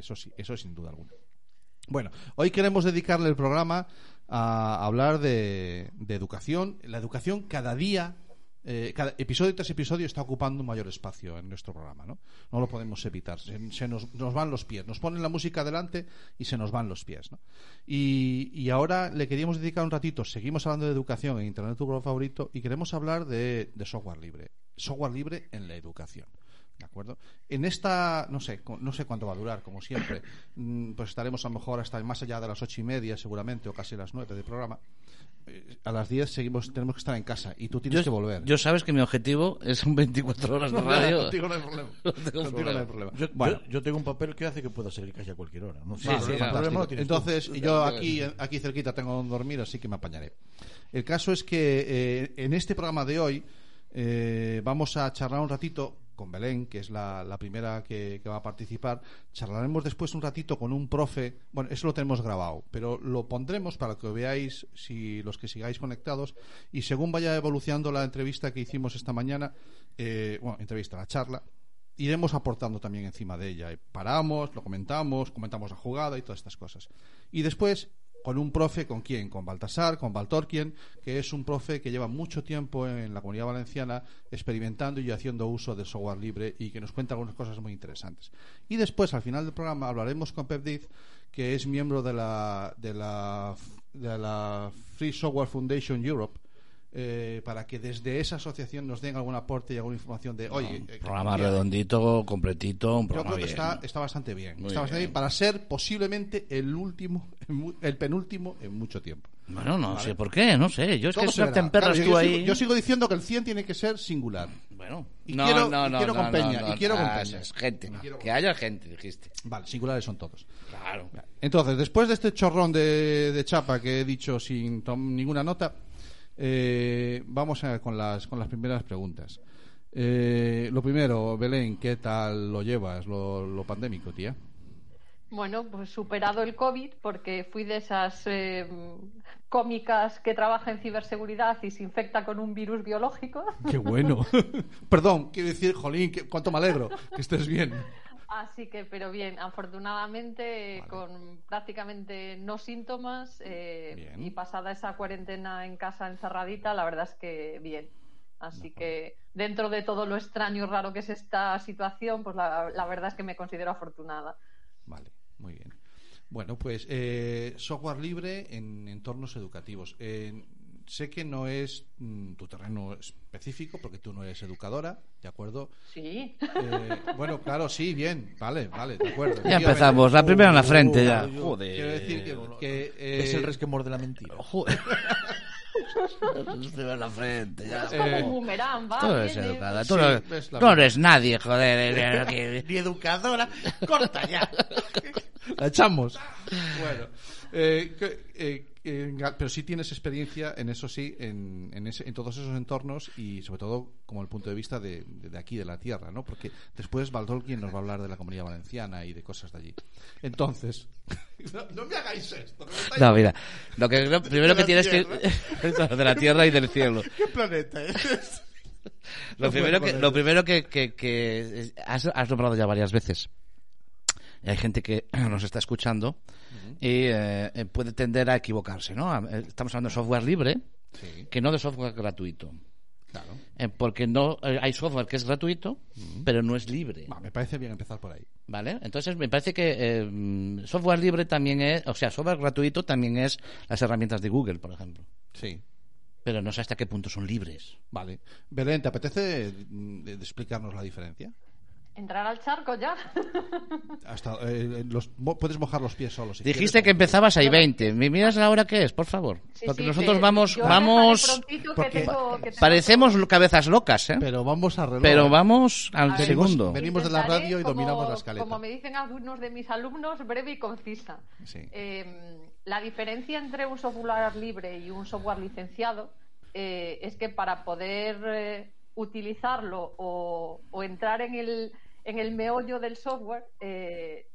eso sí, eso sin duda alguna. Bueno, hoy queremos dedicarle el programa a hablar de, educación. La educación cada día eh, cada episodio tras episodio está ocupando un mayor espacio en nuestro programa, ¿no? No lo podemos evitar. Se, nos, nos, van los pies. Nos ponen la música delante y se nos van los pies, ¿no? Y, y, ahora le queríamos dedicar un ratito. Seguimos hablando de educación en Internet, tu programa favorito, y queremos hablar de, de software libre. Software libre en la educación. ¿De acuerdo? En esta, no sé, no sé cuánto va a durar, como siempre. Mm, pues estaremos a lo mejor hasta más allá de las ocho y media, seguramente, o casi las nueve del programa. Eh, a las diez seguimos, tenemos que estar en casa y tú tienes yo, que volver. Yo sabes que mi objetivo es un 24 horas de radio. contigo no hay problema. No tengo Contigo no hay problema. Yo, Bueno. yo- yo tengo un papel que hace que pueda salir casi a cualquier hora. No sé, Vale, sí, fantástico. problema. Entonces, yo aquí, aquí cerquita tengo donde dormir, así que me apañaré. El caso es que eh, en este programa de hoy eh, vamos a charlar un ratito con Belén, que es la, primera que, va a participar. Charlaremos después un ratito con un profe. Bueno, eso lo tenemos grabado, pero lo pondremos para que veáis, si los que sigáis conectados, y según vaya evolucionando la entrevista que hicimos esta mañana, eh, bueno, entrevista, la charla, iremos aportando también encima de ella. Paramos, lo comentamos, comentamos la jugada y todas estas cosas. Y después, con un profe, ¿con quién? Con Baltasar, con Baltorquien, que es un profe que lleva mucho tiempo en la comunidad valenciana experimentando y haciendo uso del software libre y que nos cuenta algunas cosas muy interesantes. Y después, al final del programa, hablaremos con Pep Diz, que es miembro de la, de la, de la Free Software Foundation Europe, eh, para que desde esa asociación nos den algún aporte y alguna información de, oye, eh, programa mira, redondito, completito, un yo programa creo que bien. está, está bastante bien. Muy Está bastante bien. bien para ser posiblemente el último, el penúltimo en mucho tiempo. Bueno, no sé por qué, no sé. Yo es que se Claro, tú yo, ahí. sigo, yo sigo diciendo que el 100 tiene que ser singular. Bueno, Y no, quiero- no, y no, quiero no, con Peña, no, y quiero con Peña. eso es gente. Y quiero Que haya gente, dijiste. Vale, singulares son todos. Claro. Entonces, después de este chorrón de, de chapa que he dicho sin ninguna nota, eh, vamos a, con, las, con las primeras preguntas. Eh, lo primero, Belén, ¿qué tal lo llevas, lo, lo pandémico, tía? Bueno, pues superado el COVID, porque fui de esas eh, cómicas que trabaja en ciberseguridad y se infecta con un virus biológico. Qué bueno. Perdón, quiero decir, jolín, que- cuánto me alegro que estés bien. Así que, pero bien, afortunadamente, con prácticamente no síntomas eh, y pasada esa cuarentena en casa encerradita, la verdad es que bien. Así que dentro de todo lo extraño y raro que es esta situación, pues la, la verdad es que me considero afortunada. Vale, muy bien. Bueno, pues eh, software libre en entornos educativos. Eh, sé que no es mm, tu terreno específico porque tú no eres educadora, ¿de acuerdo? Sí. Eh, bueno, claro, sí, bien, vale, vale, de acuerdo. Ya empezamos, la primera en la frente ya. Joder. Quiero decir que, que, eh, Es el resquemor de la mentira. Joder. En la frente ya. Es como Eh, un boomerang, va. Tú eres educada. Tú, Sí, no, es la tú no verdad. eres nadie, joder. eh, Ni educadora. Corta ya. La echamos. Bueno, eh, que- eh, eh, pero sí tienes experiencia en eso sí, en, en, ese- en todos esos entornos y sobre todo como el punto de vista de, de- de aquí, de la tierra, ¿no? Porque después Baldolkin nos va a hablar de la comunidad valenciana y de cosas de allí. Entonces, no, no me hagáis esto. me No, mira. Lo que lo primero que tienes que. de la tierra y del cielo. ¿Qué planeta es? Lo No primero que, lo primero que, que, que has, has nombrado ya varias veces. Hay gente que nos está escuchando y eh, eh, puede tender a equivocarse, ¿no? Eh, Estamos hablando de software libre, Sí, que no de software gratuito. claro. Eh, porque no eh, hay software que es gratuito, pero no es libre. Me parece bien empezar por ahí. ¿Vale? Entonces me parece que eh, mm, software libre también es, o sea, software gratuito también es las herramientas de Google, por ejemplo. Sí. Pero no sé hasta qué punto son libres. Vale. Belén, ¿te apetece mm, explicarnos la diferencia? Entrar al charco ya. Hasta, eh, los, mo- puedes mojar los pies solos. si Dijiste quieres. que empezabas ahí 20. ¿Me miras la hora que es, por favor? Sí, porque sí, nosotros vamos, yo vamos, que porque tengo- que tengo parecemos todo. cabezas locas, ¿eh? Pero vamos a reloj. Pero ¿eh? vamos al ver, segundo. venimos de la radio y como- dominamos la escaleta. Como me dicen algunos de mis alumnos, breve y concisa. Sí. Eh, la diferencia entre un software libre y un software licenciado eh, es que para poder eh, utilizarlo o, o entrar en el, en el meollo del software, eh,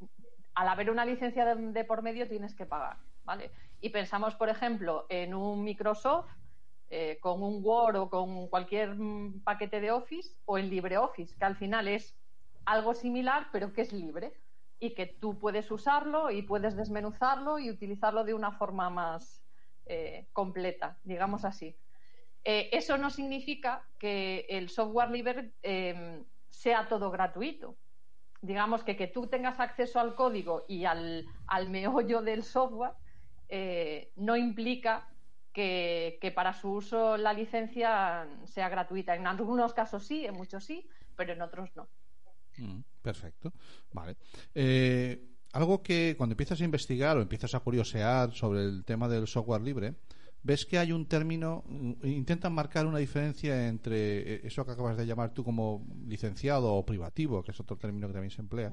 al haber una licencia de, por medio tienes que pagar, ¿vale? Y pensamos, por ejemplo, en un Microsoft eh, con un Word o con cualquier mm, paquete de Office o en LibreOffice, que al final es algo similar, pero que es libre. y que tú puedes usarlo y puedes desmenuzarlo y utilizarlo de una forma más eh, completa, digamos así. Eso no significa que el software libre eh, sea todo gratuito. Digamos que que tú tengas acceso al código y al, al meollo del software eh, no implica que, que para su uso la licencia sea gratuita. En algunos casos sí, en muchos sí, pero en otros no. Mm, Perfecto. Vale. Eh, algo que cuando empiezas a investigar o empiezas a curiosear sobre el tema del software libre, ves que hay un término, mm, intentan marcar una diferencia entre eh, eso que acabas de llamar tú como licenciado o privativo, que es otro término que también se emplea,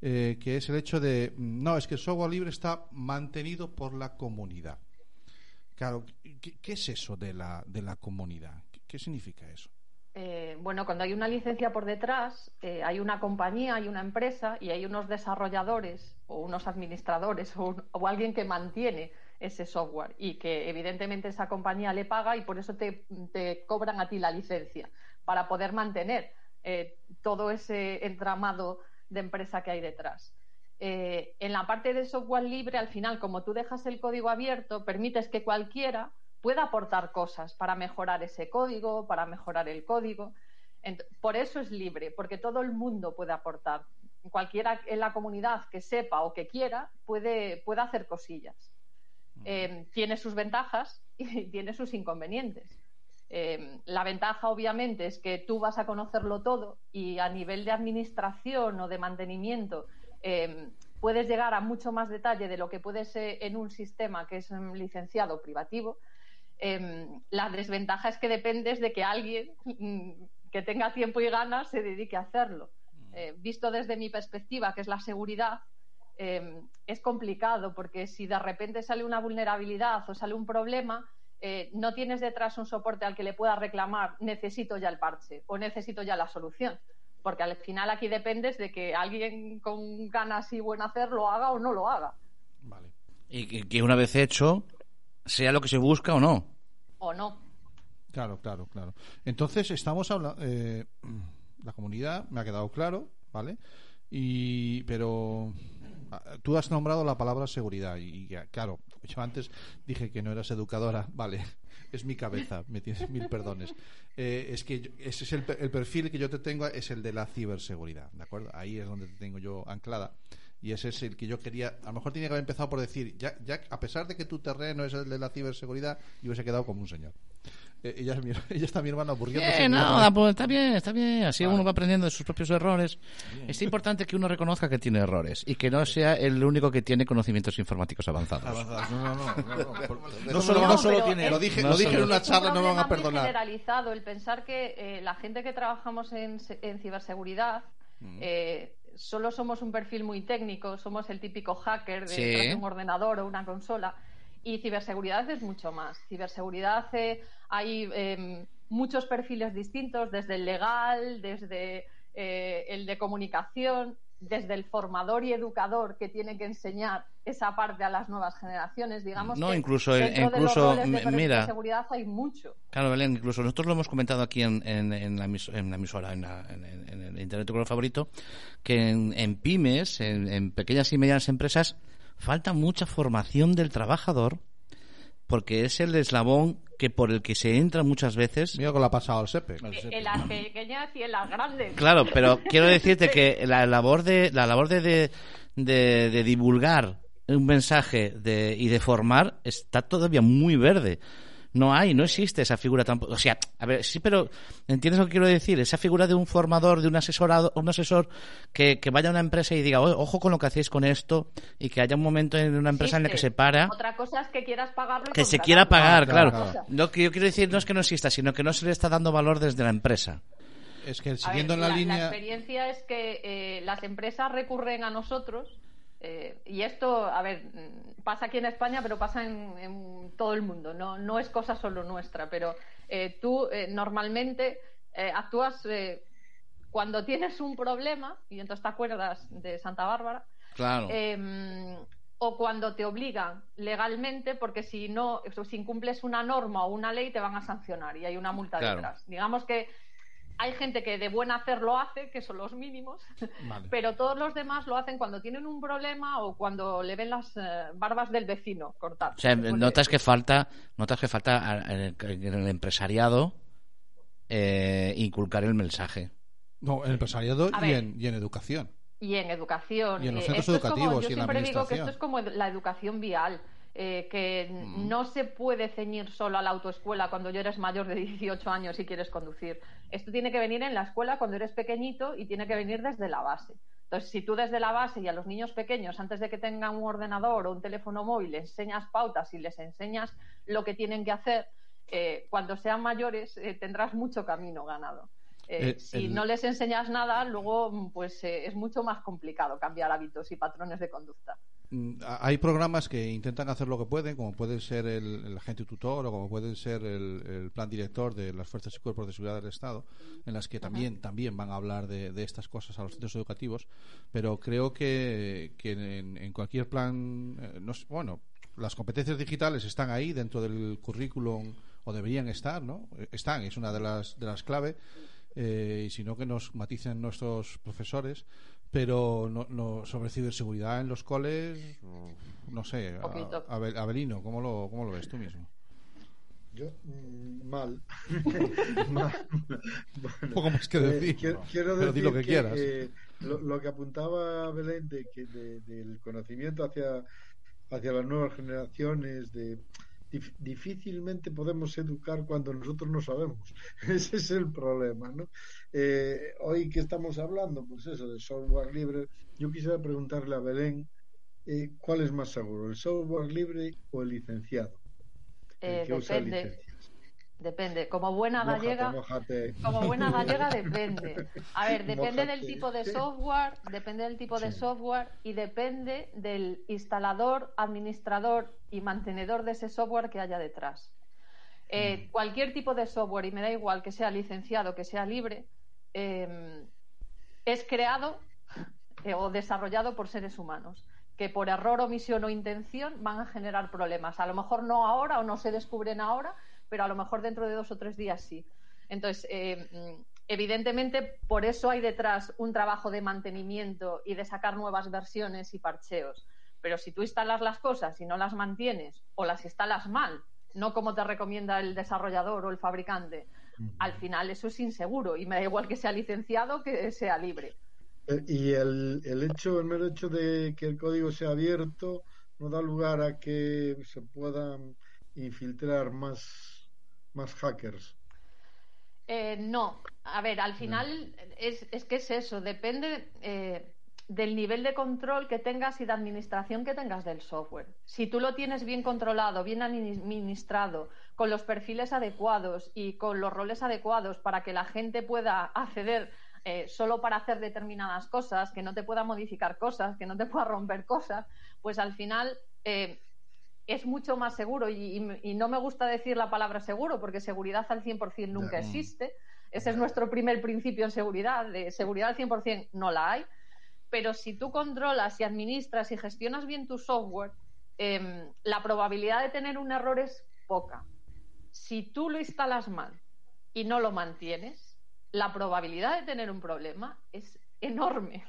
eh, que es el hecho de, mm, no, es que el software libre está mantenido por la comunidad. Claro, ¿qué, qué es eso de la, de la comunidad? ¿Qué, qué significa eso? Eh, bueno, cuando hay una licencia por detrás, eh, hay una compañía, hay una empresa y hay unos desarrolladores o unos administradores o, un- o alguien que mantiene ese software y que evidentemente esa compañía le paga y por eso te, te cobran a ti la licencia para poder mantener eh, todo ese entramado de empresa que hay detrás. Eh, en la parte de software libre, al final, como tú dejas el código abierto, permites que cualquiera pueda aportar cosas para mejorar ese código, para mejorar el código. Por eso es libre, porque todo el mundo puede aportar. Cualquiera en la comunidad que sepa o que quiera puede, puede hacer cosillas. Eh, tiene sus ventajas y tiene sus inconvenientes. Eh, la ventaja, obviamente, es que tú vas a conocerlo todo y a nivel de administración o de mantenimiento eh, puedes llegar a mucho más detalle de lo que puede ser en un sistema que es mm, licenciado privativo. La desventaja es que dependes de que alguien mm, que tenga tiempo y ganas se dedique a hacerlo. Eh, visto desde mi perspectiva, que es la seguridad, eh, es complicado porque si de repente sale una vulnerabilidad o sale un problema, eh, no tienes detrás un soporte al que le puedas reclamar necesito ya el parche o necesito ya la solución. Porque al final aquí dependes de que alguien con ganas y buen hacer lo haga o no lo haga. Vale. Y que, una vez hecho, sea lo que se busca o no. O no. Claro, claro, claro. Entonces estamos hablando, la comunidad me ha quedado claro, ¿vale? Y pero tú has nombrado la palabra seguridad y, y, claro, yo antes dije que no eras educadora, vale, es mi cabeza, me tienes mil perdones. Eh, es que yo- ese es el, el perfil que yo te tengo es el de la ciberseguridad, ¿de acuerdo? Ahí es donde te tengo yo anclada. Y ese es el que yo quería. A lo mejor tenía que haber empezado por decir, ya, ya a pesar de que tu terreno es el de la ciberseguridad, yo hubiese quedado como un señor. Eh, ella, es mi, ella está mi hermana aburriéndose. Bien, no, pues, está bien, está bien. Así Vale. uno va aprendiendo de sus propios errores. Es importante que uno reconozca que tiene errores y que no sea el único que tiene conocimientos informáticos avanzados. Avanzadas. No, no, no. no, no. No solo, no, no solo tiene. Lo dije, No lo dije en una charla, no me van a perdonar. generalizado el pensar que eh, la gente que trabajamos en, en ciberseguridad Mm. eh, solo somos un perfil muy técnico, somos el típico hacker de Sí. un ordenador o una consola. Y ciberseguridad es mucho más. Ciberseguridad eh, hay eh, muchos perfiles distintos, desde el legal, desde eh, el de comunicación, desde el formador y educador que tiene que enseñar esa parte a las nuevas generaciones. Digamos No, que incluso de los incluso, roles de m- mira. seguridad hay mucho. Claro, Belén, incluso nosotros lo hemos comentado aquí en, en, en la, en la emisora, en, la- el Internet tu color favorito, que en, en pymes, en, en pequeñas y medianas empresas, falta mucha formación del trabajador porque es el eslabón que por el que se entra muchas veces. Mira que lo ha pasado al SEPE. En las pequeñas y en las grandes. Claro, pero quiero decirte que la labor de la labor de, de, de- de divulgar un mensaje de, y de formar está todavía muy verde. No hay, no existe esa figura tampoco. O sea, a ver, sí, pero ¿entiendes lo que quiero decir? Esa figura de un formador, de un asesorado, un asesor que, que vaya a una empresa y diga, "Oye, ojo con lo que hacéis con esto, y que haya un momento en una empresa en la que se para. Otra cosa es que quieras pagarlo. Que se quiera pagar, claro. claro, claro. Lo que yo quiero decir no es que no exista, sino que no se le está dando valor desde la empresa. Es que ver, siguiendo en la, línea. experiencia es que eh, las empresas recurren a nosotros eh, y esto, a ver, mm, pasa aquí en España, pero pasa en, en todo el mundo. No, no es cosa solo nuestra, pero eh, tú eh, normalmente eh, actúas eh, cuando tienes un problema y entonces te acuerdas de Santa Bárbara. Claro. eh, o cuando te obligan legalmente, porque si no, si incumples una norma o una ley, te van a sancionar y hay una multa Claro. detrás. Digamos que hay gente que de buen hacer lo hace, que son los mínimos, Vale. pero todos los demás lo hacen cuando tienen un problema o cuando le ven las eh, barbas del vecino cortar. O sea, notas que falta, notas que falta a- en el, el empresariado eh, inculcar el mensaje. No, en empresariado A y ver. en, y en educación. y en educación. Y en los Eh, centros esto es como- educativos yo y en la siempre digo que administración. esto es como la educación vial, eh, que Mm. no se puede ceñir solo a la autoescuela cuando ya eres mayor de 18 años y quieres conducir. Esto tiene que venir en la escuela cuando eres pequeñito y tiene que venir desde la base. Entonces, si tú desde la base y a los niños pequeños, antes de que tengan un ordenador o un teléfono móvil, les enseñas pautas y les enseñas lo que tienen que hacer, eh, cuando sean mayores eh, tendrás mucho camino ganado. Eh, si el- no les enseñas nada, luego pues es mucho más complicado cambiar hábitos y patrones de conducta. Mm, Hay programas que intentan hacer lo que pueden, como puede ser el, el agente tutor o como puede ser el, el plan director de las fuerzas y cuerpos de seguridad del Estado, en las que también también van a hablar de, de estas cosas a los centros educativos, pero creo que, que en, en cualquier plan, eh, no sé, bueno, las competencias digitales están ahí dentro del currículum o deberían estar, ¿no? Eh, Están, es una de las de las clave. Eh, y si no que nos maticen nuestros profesores pero no, no sobre ciberseguridad en los coles no sé a-. Abel- Abelino ¿cómo lo, cómo lo ves tú mismo? Yo, mm, mal. Mal. Bueno, poco más que eh, decir quiero, ¿no? quiero pero di decir lo que, quieras eh, lo, lo que apuntaba Belén de que de- del conocimiento hacia, hacia las nuevas generaciones, de dif- difícilmente podemos educar cuando nosotros no sabemos. Ese es el problema, ¿no? Eh, hoy que estamos hablando, pues eso, de software libre, yo quisiera preguntarle a Belén eh, cuál es más seguro, el software libre o el licenciado. El Eh, que usa depende, licencias. Depende. Como buena gallega, mójate. como buena gallega depende. A ver, depende del tipo de software, depende del tipo de software y depende del instalador, administrador y mantenedor de ese software que haya detrás. Eh, cualquier tipo de software, y me da igual que sea licenciado, que sea libre, eh, es creado eh, o desarrollado por seres humanos que por error, omisión o intención van a generar problemas. A lo mejor no ahora o no se descubren ahora, pero a lo mejor dentro de dos o tres días sí. Entonces, eh, mm, evidentemente, por eso hay detrás un trabajo de mantenimiento y de sacar nuevas versiones y parcheos. Pero si tú instalas las cosas y no las mantienes o las instalas mal, no como te recomienda el desarrollador o el fabricante, al final eso es inseguro y me da igual que sea licenciado que sea libre. Eh, Y el, el hecho, el mero hecho de que el código sea abierto no da lugar a que se puedan infiltrar más, más hackers. Eh, no, a ver, al final es, es que es eso, depende eh, del nivel de control que tengas y de administración que tengas del software. Si tú lo tienes bien controlado, bien administrado, con los perfiles adecuados y con los roles adecuados para que la gente pueda acceder eh, solo para hacer determinadas cosas, que no te pueda modificar cosas, que no te pueda romper cosas, pues al final eh, es mucho más seguro. Y, y- y no me gusta decir la palabra seguro, porque seguridad al 100% nunca existe. Ese es nuestro primer principio en seguridad. De seguridad al 100% no la hay. Pero si tú controlas y administras y gestionas bien tu software, em, la probabilidad de tener un error es poca. Si tú lo instalas mal y no lo mantienes, la probabilidad de tener un problema es enorme.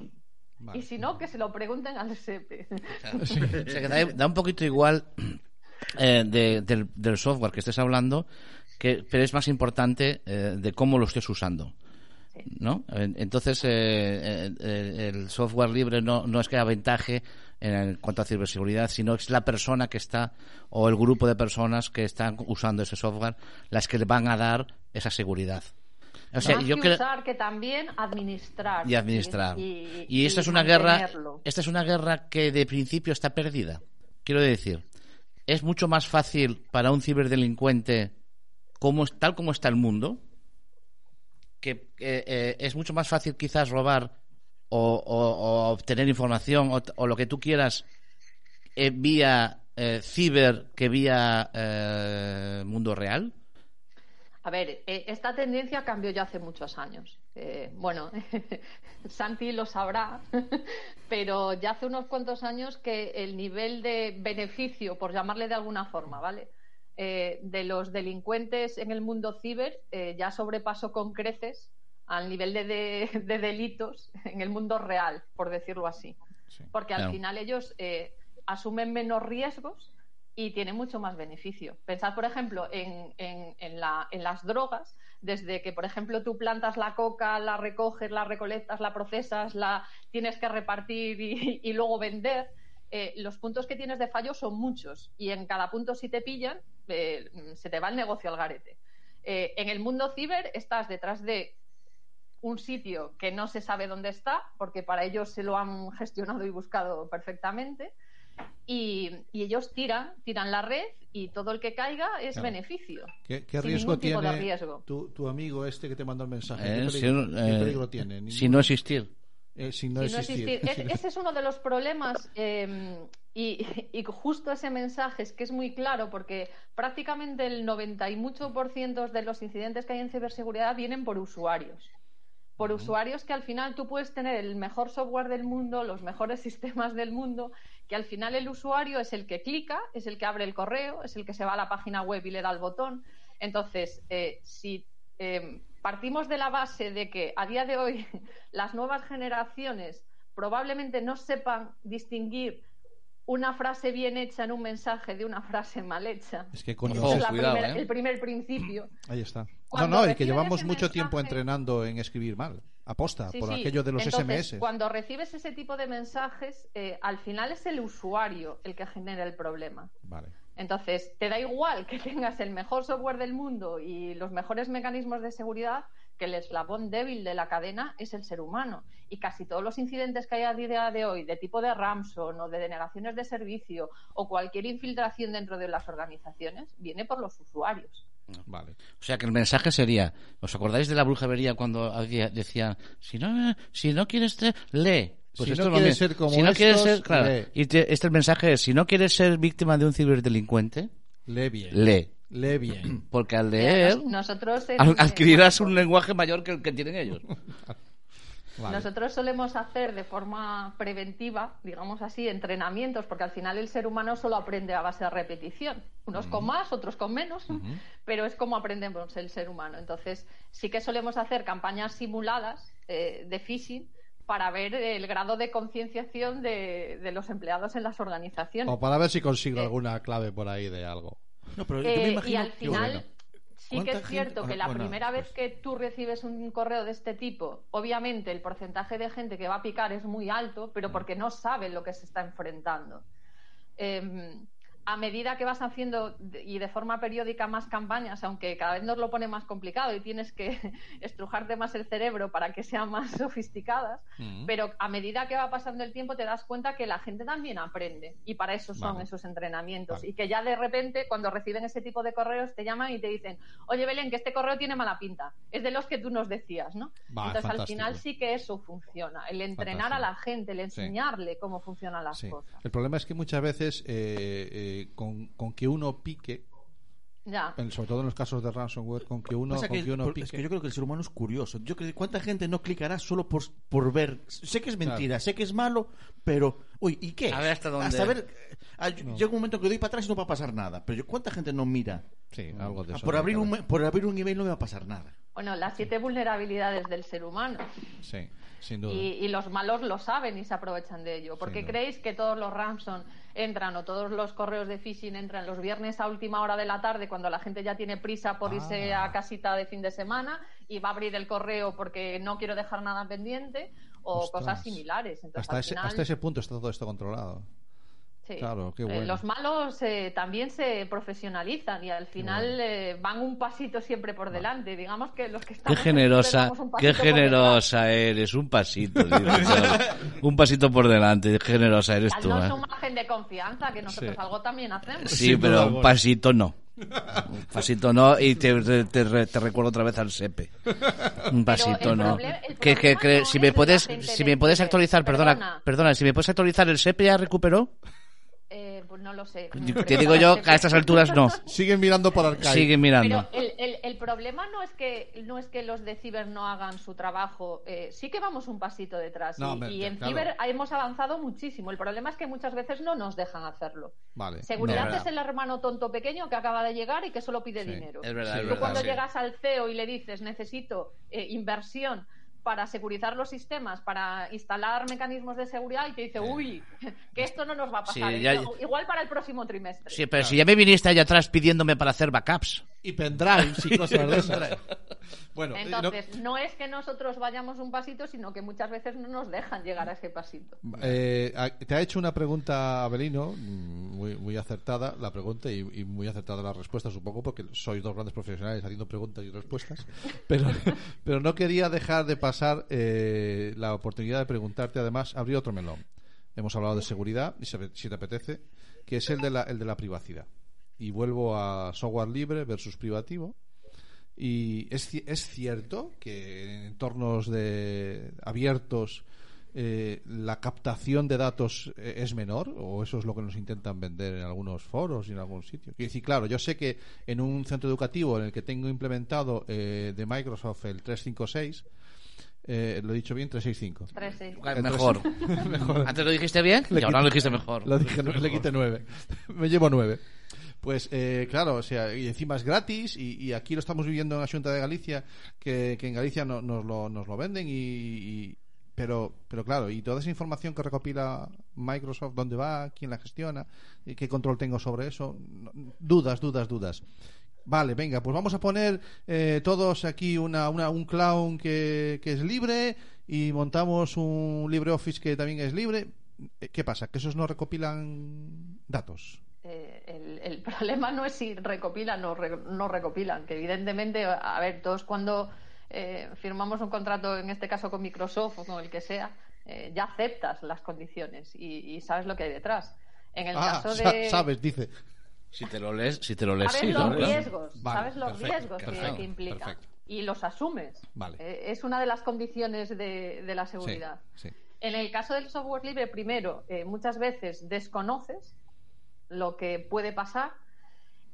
Vale. Y si no, que se lo pregunten al SEPE. O sea, que da, da un poquito igual eh, de- del, del software que estés hablando, que, pero es más importante eh, de cómo lo estés usando. Sí. ¿no? En- Entonces, eh, eh, eh, el software libre no, no es que aventaje en cuanto a ciberseguridad, sino es la persona que está o el grupo de personas que están usando ese software las que le van a dar esa seguridad. O sea, Más yo que usar que también administrar. y administrar. Y, Y, esta y es una guerra, esta es una guerra que de principio está perdida. Quiero decir, es mucho más fácil para un ciberdelincuente, como, tal como está el mundo, que eh, eh, es mucho más fácil quizás robar o, o- o obtener información o, o lo que tú quieras eh, vía ciber que vía mundo real. A ver, eh, esta tendencia cambió ya hace muchos años. Eh, bueno, Santi lo sabrá, pero ya hace unos cuantos años que el nivel de beneficio, por llamarle de alguna forma, ¿vale? Eh, de los delincuentes en el mundo ciber eh, ya sobrepasó con creces al nivel de, de- de delitos en el mundo real, por decirlo así. Sí. Porque al Claro. final ellos eh, asumen menos riesgos y tienen mucho más beneficio. Pensad, por ejemplo, en, en- en la- en las drogas, desde que, por ejemplo, tú plantas la coca, la recoges, la recolectas, la procesas, la tienes que repartir y, y luego vender, eh, los puntos que tienes de fallo son muchos y en cada punto si te pillan, eh, se te va el negocio al garete. Eh, en el mundo ciber estás detrás de un sitio que no se sabe dónde está, porque para ellos se lo han gestionado y buscado perfectamente, y, y ellos tiran, tiran la red y todo el que caiga es Claro. beneficio. ¿Qué, riesgo tiene riesgo. Tu, tu amigo este que te mandó el mensaje? Eh, ¿Qué si, peligro, qué eh, peligro tiene? si no existir. Eh, sin no Si no existir. existir. E- ese es uno de los problemas eh, y, y justo ese mensaje es que es muy claro porque prácticamente el 90 y mucho por ciento de los incidentes que hay en ciberseguridad vienen por usuarios. Por usuarios que al final tú puedes tener el mejor software del mundo, los mejores sistemas del mundo, que al final el usuario es el que clica, es el que abre el correo, es el que se va a la página web y le da el botón. Entonces, eh, si eh, partimos de la base de que a día de hoy las nuevas generaciones probablemente no sepan distinguir una frase bien hecha en un mensaje de una frase mal hecha. Es que con es la cuidado, ¿eh? el primer principio. Ahí está. No, Cuando no, y que llevamos mucho tiempo entrenando en escribir mal. Aposta, Sí, por sí. aquello de los Entonces, SMS. Cuando recibes ese tipo de mensajes, eh, al final es el usuario el que genera el problema. Vale. Entonces, te da igual que tengas el mejor software del mundo y los mejores mecanismos de seguridad, que el eslabón débil de la cadena es el ser humano. Y casi todos los incidentes que hay a día de hoy, de tipo de Ramson o de denegaciones de servicio o cualquier infiltración dentro de las organizaciones, viene por los usuarios. Vale. O sea que el mensaje sería, ¿os acordáis de la brujería cuando decían, si no, si no quieres ser, lee? Pues Si esto no es quieres ser como si no quieres estos, ser, claro, lee. y te- este el mensaje es, si no quieres ser víctima de un ciberdelincuente, Lee bien. lee. Lee bien. Porque al leer, Nos- nosotros adquirirás un lenguaje mayor que el que tienen ellos. Vale. Nosotros solemos hacer de forma preventiva, digamos así, entrenamientos, porque al final el ser humano solo aprende a base de repetición. Unos con más, otros con menos, pero es como aprendemos el ser humano. Entonces, sí que solemos hacer campañas simuladas eh, de phishing para ver el grado de concienciación de, de los empleados en las organizaciones. O para ver si consigo Eh. alguna clave por ahí de algo. No, pero yo Eh, y al final bueno. Sí que ¿Cuánta es cierto gente- que ah, la bueno, primera vez pues- que tú recibes un correo de este tipo, obviamente el porcentaje de gente que va a picar es muy alto, pero porque no saben lo que se está enfrentando. Eh, a medida que vas haciendo y de forma periódica más campañas, aunque cada vez nos lo pone más complicado y tienes que estrujarte más el cerebro para que sean más sofisticadas, Mm. pero a medida que va pasando el tiempo te das cuenta que la gente también aprende y para eso son Vale. esos entrenamientos Vale. y que ya de repente cuando reciben ese tipo de correos te llaman y te dicen oye Belén que este correo tiene mala pinta es de los que tú nos decías ¿no? Va, entonces al final sí que eso funciona el entrenar Fantástico. a la gente el enseñarle cómo funcionan las Sí. cosas El problema es que muchas veces eh, eh, con, con que uno pique, ya en- sobre todo en los casos de ransomware, con que uno, con que- que uno pique. es que yo creo que el ser humano es curioso. Yo creo que cuánta gente no clicará solo por, por ver. Sé que es mentira, sé que es malo, pero uy, ¿y qué? A ver hasta dónde- Hasta ver. ah, yo- Llega un momento que doy para atrás y no va a pasar nada. Pero yo, ¿cuánta gente no mira? Sí, algo de Ah, eso. por no abrir un por abrir un email no me va a pasar nada. bueno las siete vulnerabilidades del ser humano Sí, sin duda. y, y los malos lo saben y se aprovechan de ello. ¿Por qué creéis que todos los ransom entran o todos los correos de phishing entran los viernes a última hora de la tarde cuando la gente ya tiene prisa por irse Ah. a casita de fin de semana y va a abrir el correo porque no quiero dejar nada pendiente o Ostras. cosas similares? Entonces, hasta, al ese, hasta ese punto está todo esto controlado. Sí. claro, qué Eh, los malos eh, también se profesionalizan y al final eh, van un pasito siempre por delante. Digamos que los que Qué estamos aquí generosa, qué generosa eres, un pasito, un pasito por delante, qué generosa eres tú. Danos ¿eh? un margen de confianza que nosotros Sí. algo también hacemos. Sí, pero un pasito no. Un pasito no y te, te, te re- te recuerdo otra vez al SEPE. Un pasito no. Que, que, no si es me puedes si me puedes actualizar, perdona, Perdona. perdona, si me puedes actualizar el SEPE ya recuperó. Pues no lo sé. Te digo yo que a estas alturas no. Siguen mirando por Arcade. Sigue mirando. Pero el, el- el problema no es que no es que los de Ciber no hagan su trabajo. eh, sí que vamos un pasito detrás. No, y, en claro. Ciber hemos avanzado muchísimo. El problema es que muchas veces no nos dejan hacerlo. Vale. Seguridad No, es el hermano tonto pequeño que acaba de llegar y que solo pide Sí, dinero. es verdad, Sí. es Tú verdad. cuando sí. llegas al CEO y le dices necesito eh, inversión para securizar los sistemas, para instalar mecanismos de seguridad y te dice, uy, que esto no Y pendrives y cosas de esas. Bueno, no- Entonces, no es que nosotros vayamos un pasito, sino que muchas veces no nos dejan llegar a ese pasito. Eh, te ha hecho una pregunta Abelino, mm, muy, muy acertada la pregunta y, y muy acertada la respuesta, supongo, porque sois dos grandes profesionales haciendo preguntas y respuestas. Pero, pero no quería dejar de pasar eh, la oportunidad de preguntarte, además, abrir otro melón. Hemos hablado de seguridad, y se- si te apetece, que es el de la, el de la privacidad. Y vuelvo a software libre versus privativo. Y es, es cierto que en entornos de abiertos eh, la captación de datos eh, es menor, o eso es lo que nos intentan vender en algunos foros y en algún sitio. Quiero decir, claro, yo sé que en un centro educativo en el que tengo implementado eh, de Microsoft el 356, eh, lo he dicho bien, 365. Tres, sí. Mejor. Antes lo dijiste bien y ahora lo dijiste mejor. Lo dije, le quité nueve. Me llevo nueve. Pues eh, claro, o sea, y encima es gratis y, aquí lo estamos viviendo en la Junta de Galicia, que, en Galicia no- nos, lo, nos lo venden y, pero, pero claro, y toda esa información que recopila Microsoft, dónde va, quién la gestiona, y qué control tengo sobre eso, dudas, dudas, dudas. Vale, venga, pues vamos a poner eh, todos aquí una, una- un clown que, que es libre y montamos un LibreOffice que también es libre. Eh, ¿Qué pasa? ¿Que esos no recopilan datos? Eh, el, el problema no es si recopilan o re- no recopilan, que evidentemente, a ver, todos cuando eh, firmamos un contrato, en este caso con Microsoft o con el que sea, eh, ya aceptas las condiciones y, y sabes lo que hay detrás. En el Ah, caso de... sabes, dice. Si te lo lees, si te lo lees, sabes sí, los riesgos, Vale, sabes los perfecto, riesgos que- perfecto, que, implica perfecto. y los asumes. Vale. Eh, es una de las condiciones de, de la seguridad. Sí, sí. En el caso del software libre, primero, eh, muchas veces desconoces lo que puede pasar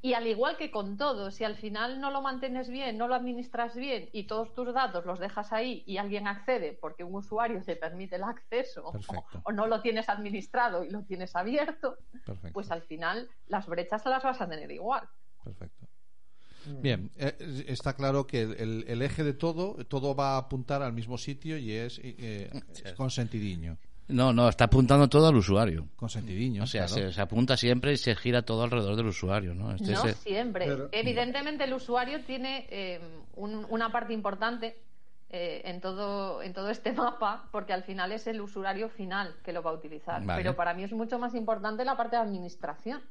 y al igual que con todo, si al final no lo mantienes bien, no lo administras bien y todos tus datos los dejas ahí y alguien accede porque un usuario te permite el acceso o, no lo tienes administrado y lo tienes abierto, Perfecto. pues al final las brechas las vas a tener igual. Perfecto. Bien, eh, está claro que el, el- eje de todo, todo va a apuntar al mismo sitio y es, eh, es consentidiño. No, no, está apuntando todo al usuario. Consentidiño. O sea, claro. se, se apunta siempre y se gira todo alrededor del usuario, ¿no? Este No es- siempre. Pero- Evidentemente el usuario tiene eh, un- una parte importante eh, en todo en todo este mapa porque al final es el usuario final que lo va a utilizar. Vale. Pero para mí es mucho más importante la parte de administración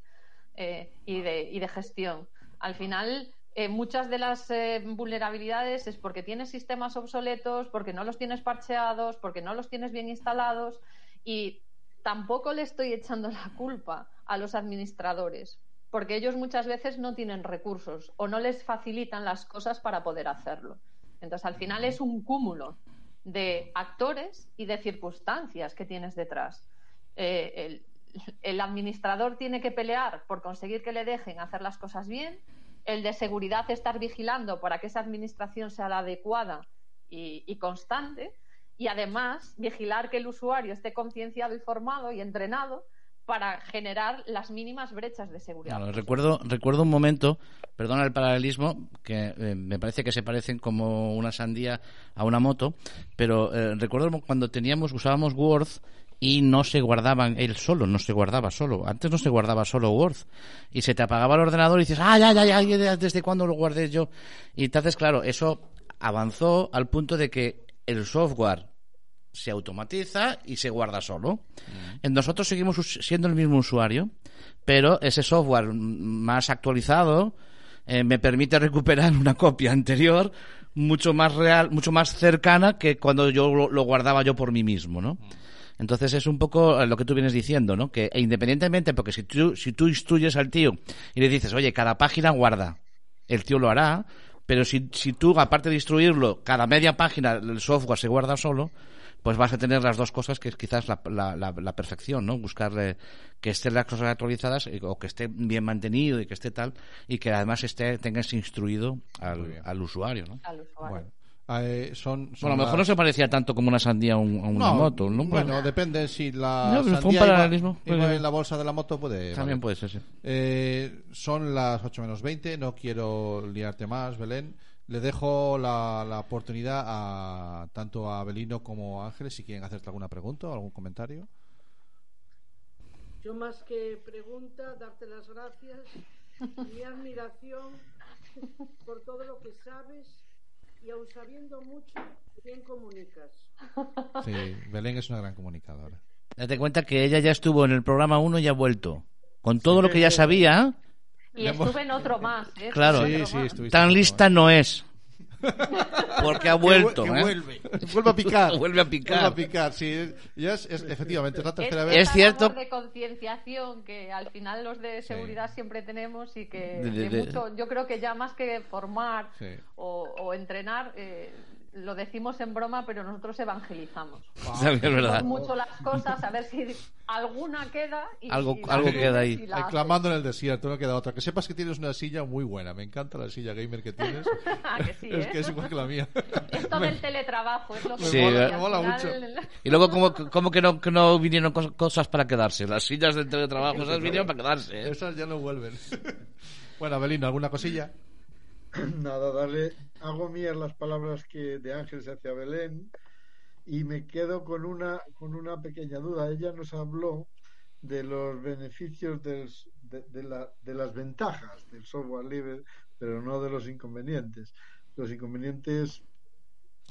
eh, y, de, y de gestión. Al final eh, muchas de las eh, vulnerabilidades es porque tienes sistemas obsoletos, porque no los tienes parcheados, porque no los tienes bien instalados y tampoco le estoy echando la culpa a los administradores, porque ellos muchas veces no tienen recursos o no les facilitan las cosas para poder hacerlo. Entonces, al final es un cúmulo de actores y de circunstancias que tienes detrás. Eh, el, el administrador tiene que pelear por conseguir que le dejen hacer las cosas bien, el de seguridad estar vigilando para que esa administración sea la adecuada y, constante, y además vigilar que el usuario esté concienciado y formado y entrenado para generar las mínimas brechas de seguridad. Recuerdo un momento, perdona el paralelismo, que eh, me parece que se parecen como una sandía a una moto, pero eh, recuerdo cuando teníamos, usábamos Word y no se guardaban él solo, no se guardaba solo. Antes no se guardaba solo Word. Y se te apagaba el ordenador y dices, ah, ya, ya, ya, ¿desde cuándo lo guardé yo? Y entonces, claro, eso avanzó al punto de que el software se automatiza y se guarda solo. Eh, Nosotros seguimos siendo el mismo usuario, pero ese software mm, más actualizado eh, me permite recuperar una copia anterior mucho más real, mucho más cercana que cuando yo lo, lo guardaba yo por mí mismo, ¿no? Entonces es un poco eh, lo que tú vienes diciendo, ¿no? Que e independientemente, porque si tú, si tú instruyes al tío y le dices, oye, cada página guarda, el tío lo hará, pero si, si tú, aparte de instruirlo, cada media página el software se guarda solo, pues vas a tener las dos cosas que es quizás la, la, la, la perfección, ¿no? Buscarle que estén las cosas actualizadas y- o que esté bien mantenido y que esté tal y que además esté tengas instruido al, al usuario, ¿no? al usuario. Bueno, eh, son, son Bueno, a lo mejor no se parecía tanto como una sandía a, un- a una moto, ¿no? Bueno, depende si la No, pero fue un sandía iba- paralelismo. iba en la bolsa de la moto puede también puede ser, sí. Eh, son las 8 menos 20, no quiero liarte más, Belén. Le dejo la, la oportunidad a tanto a Belino como a Ángeles si quieren hacerte alguna pregunta o algún comentario. Yo más que pregunta, darte las gracias, mi admiración por todo lo que sabes y aun sabiendo mucho, bien comunicas. Sí, Belén es una gran comunicadora. Date cuenta que ella ya estuvo en el programa 1 y ha vuelto. Con todo lo que ya sabía, Y estuve en otro más. ¿eh? Claro. Sí, otro sí, más. estuviste tan lista no es. Porque ha vuelto. Que ¿eh? vuelve. Vuelve a picar. Vuelve a Vuelve picar. a picar, sí. Ya es, es- efectivamente, es la tercera Es, vez. Es cierto- de concienciación que al final los de seguridad siempre tenemos y que De- de- de de- mucho, yo creo que ya más que formar Sí. o, o entrenar, eh, lo decimos en broma, pero nosotros evangelizamos. También es verdad. Mucho las cosas, a ver si alguna queda y Algo- y algo queda ahí. y la Ay, haces. clamando en el desierto, no queda otra. Que sepas que tienes una silla muy buena. Me encanta la silla gamer que tienes. Ah, que sí, es ¿eh? que es igual que la mía. Esto del teletrabajo es lo que Sí, mola, me al mola final- Y luego, ¿cómo, cómo que, no, que no vinieron cos- cosas para quedarse? Las sillas del teletrabajo, esas vinieron para quedarse. ¿eh? Esas ya no vuelven. bueno, Belino, ¿alguna cosilla? Nada, darle, hago mías las palabras que de Ángeles hacia Belén y me quedo con una, con una pequeña duda. Ella nos habló de los beneficios del, de, de la- de las ventajas del software libre, pero no de los inconvenientes. Los inconvenientes,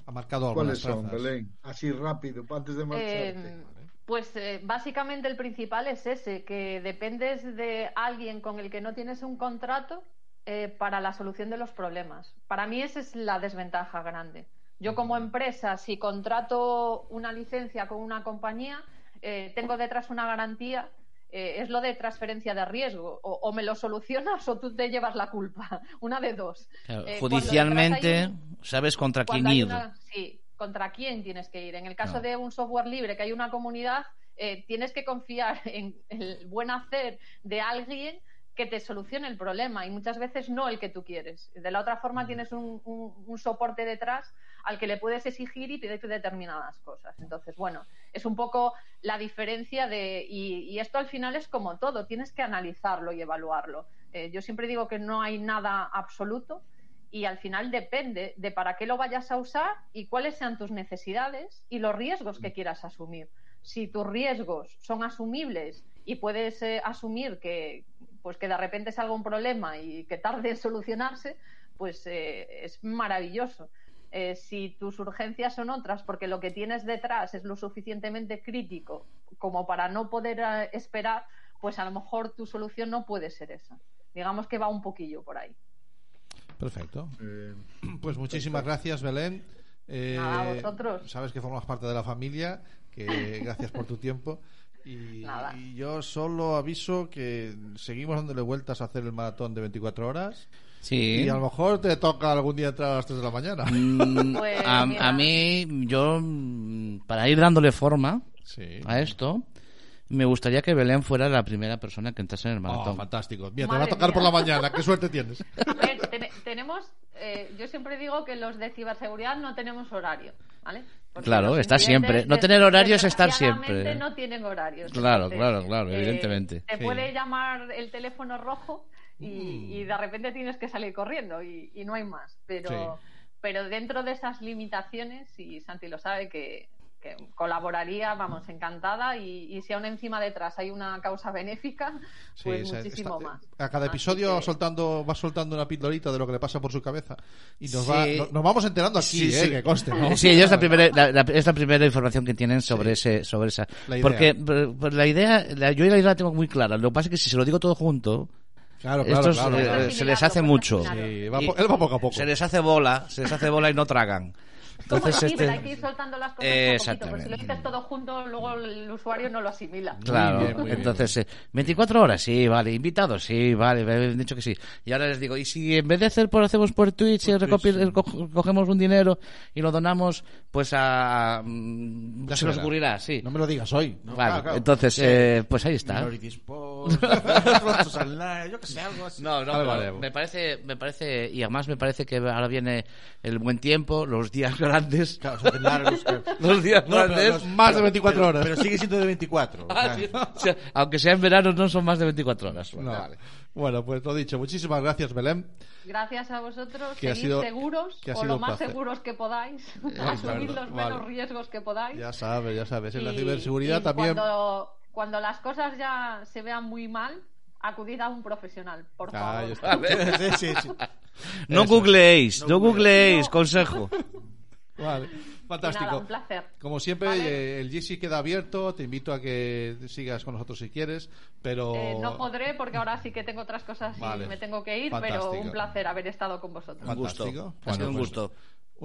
Ha marcado ¿cuáles algunas son, trazas. Belén? Así rápido, antes de marcharte. Eh, pues eh, básicamente el principal es ese, que dependes de alguien con el que no tienes un contrato eh, para la solución de los problemas. Para mí esa es la desventaja grande. Yo como empresa, si contrato una licencia con una compañía, eh, tengo detrás una garantía. eh, es lo de transferencia de riesgo. O, o me lo solucionas o tú te llevas la culpa. Una de dos. Claro, judicialmente, un- sabes contra quién ir. una- sí, contra quién tienes que ir. En el caso No. de un software libre, que hay una comunidad, eh, tienes que confiar en el buen hacer de alguien que te solucione el problema y muchas veces no el que tú quieres. De la otra forma tienes un, un- un soporte detrás al que le puedes exigir y pedir determinadas cosas. Entonces, bueno, es un poco la diferencia de... Y, y esto al final es como todo, tienes que analizarlo y evaluarlo. Eh, yo siempre digo que no hay nada absoluto y al final depende de para qué lo vayas a usar y cuáles sean tus necesidades y los riesgos que quieras asumir. Si tus riesgos son asumibles y puedes eh, asumir que pues que de repente salga un problema y que tarde en solucionarse, pues eh, es maravilloso. Eh, si tus urgencias son otras porque lo que tienes detrás es lo suficientemente crítico como para no poder eh, esperar, pues a lo mejor tu solución no puede ser esa. Digamos que va un poquillo por ahí. Perfecto. Eh, Pues muchísimas gracias, Belén. Eh, Nada, vosotros. Sabes que formas parte de la familia, que gracias por tu tiempo. Y, Nada. y yo solo aviso que seguimos dándole vueltas a hacer el maratón de 24 horas. Sí. Y a lo mejor te toca algún día entrar a las 3 de la mañana. Mm, Pues, a, a mí, yo, para ir dándole forma Sí. a esto, me gustaría que Belén fuera la primera persona que entrase en el Oh, maratón. fantástico. Mira, te Madre va a tocar mía. por la mañana. Qué suerte tienes. A ver, ten- tenemos, eh, yo siempre digo que los de ciberseguridad no tenemos horario, ¿vale? Porque Claro, está siempre. No tener horario es estar siempre. no tienen horarios. Claro, claro, claro, eh, evidentemente. Te Sí. puede llamar el teléfono rojo y, Mm. y de repente tienes que salir corriendo y, y no hay más. Pero, Sí. pero dentro de esas limitaciones, y Santi lo sabe, que, que colaboraría, vamos, encantada. Y, y si aún encima detrás hay una causa benéfica, pues muchísimo está- más. A cada episodio que- soltando, va soltando una pildorita de lo que le pasa por su cabeza. Y nos, Sí. va, no- nos vamos enterando aquí, Sí, eh, sí. que conste. ¿no? Sí, es la primera, la, la- es la primera información que tienen sobre ese, sobre esa. La. Porque pero la idea, la- yo la idea la tengo muy clara. Lo que pasa es que si se lo digo todo junto, Claro, claro, estos, claro. eh, claro. se les hace mucho. Sí, va po- él va poco a poco. Se les hace bola, se les hace bola y no tragan. Entonces, este- hay que ir soltando las cosas a poquito, porque si Exactamente. lo dices todo junto, luego el usuario no lo asimila. Claro, bien, muy bien. entonces, eh, 24 horas, sí, vale, invitados, sí, vale, me habéis dicho que sí. Y ahora les digo, y si en vez de hacer por hacemos por Twitch, y recopi- co- cogemos un dinero y lo donamos, pues a... mm, Ya se nos ocurrirá, sí. No me lo digas hoy. No, Vale, claro, claro. entonces, Sí. eh, pues ahí está. Rotos Online, yo que sé, algo así. No, no, Vale, pero vale. me parece, me parece, y además me parece que ahora viene el buen tiempo, los días grandes. Claro, largos. claro. Los días No, grandes. los- Más de pero- 24 pero- horas. Pero sigue siendo de 24. o Ah, sea, sí. O sea, aunque sea en verano, no son más de 24 horas. No. Vale. Bueno, pues lo dicho. Muchísimas gracias, Belén. Gracias a vosotros, Que ha seguid sido- seguros, que ha o sido lo más placer. seguros que podáis, claro, asumid los vale. menos riesgos que podáis. Ya sabes, ya sabes. En la ciberseguridad y también. Cuando, cuando las cosas ya se vean muy mal, acudid a un profesional, por Ahí favor. está. sí, sí, sí. No Eso. googleéis, no, No googleéis, No. consejo. Vale. Fantástico. nada, un placer. Como siempre, Vale. eh, el GC queda abierto. Te invito a que sigas con nosotros si quieres. Pero. Eh, no podré porque ahora sí que tengo otras cosas Vale. y me tengo que ir, Fantástico. pero un placer haber estado con vosotros. Un gusto. Ha sido un pues, gusto.